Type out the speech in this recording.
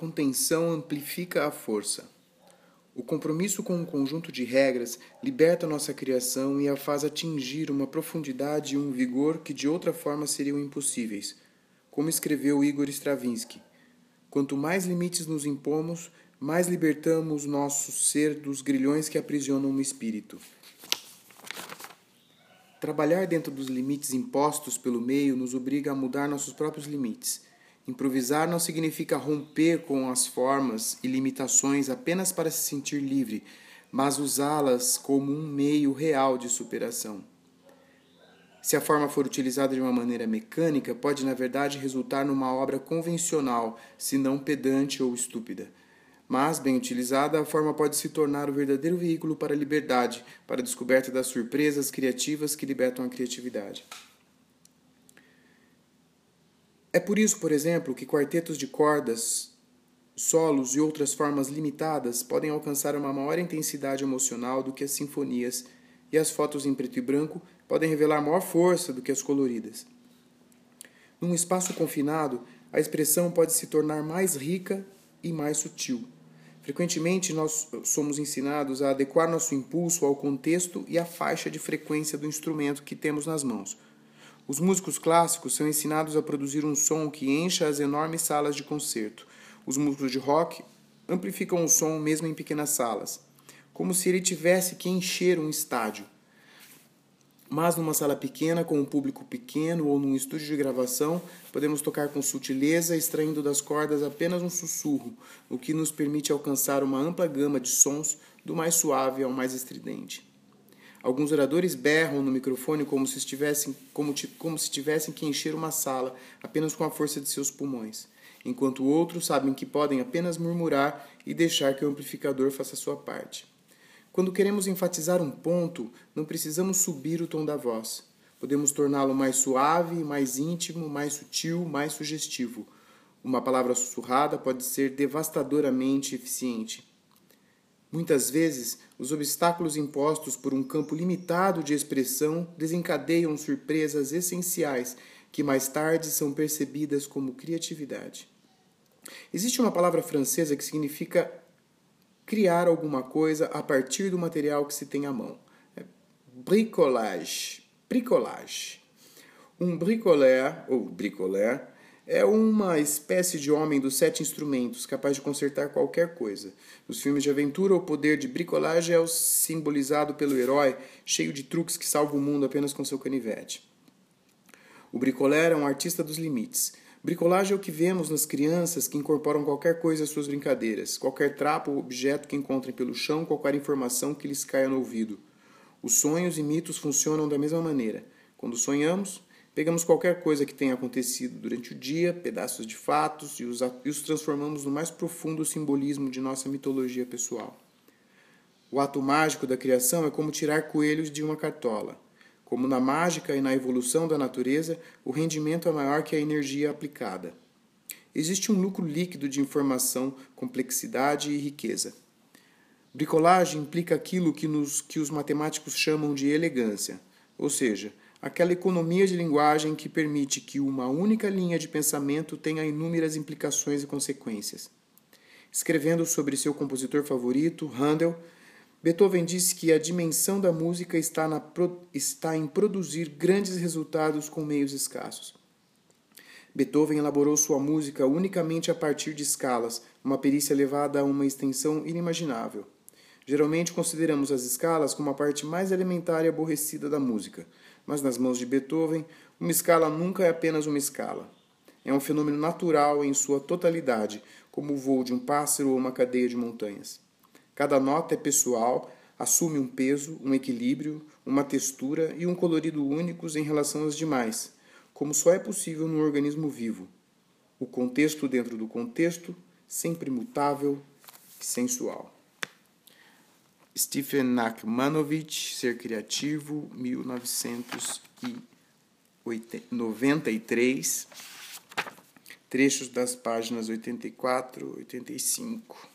contenção amplifica a força. O compromisso com um conjunto de regras liberta nossa criação e a faz atingir uma profundidade e um vigor que de outra forma seriam impossíveis. Como escreveu Igor Stravinsky: Quanto mais limites nos impomos, mais libertamos nosso ser dos grilhões que aprisionam o espírito. Trabalhar dentro dos limites impostos pelo meio nos obriga a mudar nossos próprios limites. Improvisar não significa romper com as formas e limitações apenas para se sentir livre, mas usá-las como um meio real de superação. Se a forma for utilizada de uma maneira mecânica, pode na verdade resultar numa obra convencional, se não pedante ou estúpida. Mas, bem utilizada, a forma pode se tornar o verdadeiro veículo para a liberdade, para a descoberta das surpresas criativas que libertam a criatividade. É por isso, por exemplo, que quartetos de cordas, solos e outras formas limitadas podem alcançar uma maior intensidade emocional do que as sinfonias, e as fotos em preto e branco podem revelar maior força do que as coloridas. Num espaço confinado, a expressão pode se tornar mais rica e mais sutil. Frequentemente, nós somos ensinados a adequar nosso impulso ao contexto e à faixa de frequência do instrumento que temos nas mãos. Os músicos clássicos são ensinados a produzir um som que encha as enormes salas de concerto. Os músicos de rock amplificam o som mesmo em pequenas salas, como se ele tivesse que encher um estádio. Mas numa sala pequena, com um público pequeno ou num estúdio de gravação, podemos tocar com sutileza, extraindo das cordas apenas um sussurro, o que nos permite alcançar uma ampla gama de sons, do mais suave ao mais estridente. Alguns oradores berram no microfone como se, estivessem, como, como se tivessem que encher uma sala apenas com a força de seus pulmões, enquanto outros sabem que podem apenas murmurar e deixar que o amplificador faça sua parte. Quando queremos enfatizar um ponto, não precisamos subir o tom da voz. Podemos torná-lo mais suave, mais íntimo, mais sutil, mais sugestivo. Uma palavra sussurrada pode ser devastadoramente eficiente. Muitas vezes, os obstáculos impostos por um campo limitado de expressão desencadeiam surpresas essenciais que mais tarde são percebidas como criatividade. Existe uma palavra francesa que significa criar alguma coisa a partir do material que se tem à mão. É bricolage. Bricolage. Um bricoleur, ou bricoleur, é uma espécie de homem dos sete instrumentos, capaz de consertar qualquer coisa. Nos filmes de aventura, o poder de bricolagem é o simbolizado pelo herói, cheio de truques que salva o mundo apenas com seu canivete. O bricoleur é um artista dos limites. Bricolagem é o que vemos nas crianças que incorporam qualquer coisa às suas brincadeiras, qualquer trapo ou objeto que encontrem pelo chão, qualquer informação que lhes caia no ouvido. Os sonhos e mitos funcionam da mesma maneira. Quando sonhamos, pegamos qualquer coisa que tenha acontecido durante o dia, pedaços de fatos, e os, e os transformamos no mais profundo simbolismo de nossa mitologia pessoal. O ato mágico da criação é como tirar coelhos de uma cartola. Como na mágica e na evolução da natureza, o rendimento é maior que a energia aplicada. Existe um lucro líquido de informação, complexidade e riqueza. Bricolagem implica aquilo que, nos, que os matemáticos chamam de elegância, ou seja, aquela economia de linguagem que permite que uma única linha de pensamento tenha inúmeras implicações e consequências. Escrevendo sobre seu compositor favorito, Handel, Beethoven disse que a dimensão da música está, na, está em produzir grandes resultados com meios escassos. Beethoven elaborou sua música unicamente a partir de escalas, uma perícia levada a uma extensão inimaginável. Geralmente consideramos as escalas como a parte mais elementar e aborrecida da música, mas nas mãos de Beethoven, uma escala nunca é apenas uma escala. É um fenômeno natural em sua totalidade, como o voo de um pássaro ou uma cadeia de montanhas. Cada nota é pessoal, assume um peso, um equilíbrio, uma textura e um colorido únicos em relação às demais, como só é possível num organismo vivo. O contexto dentro do contexto, sempre mutável e sensual. Stephen Nachmanovich, Ser Criativo, 1993, trechos das páginas 84 e 85.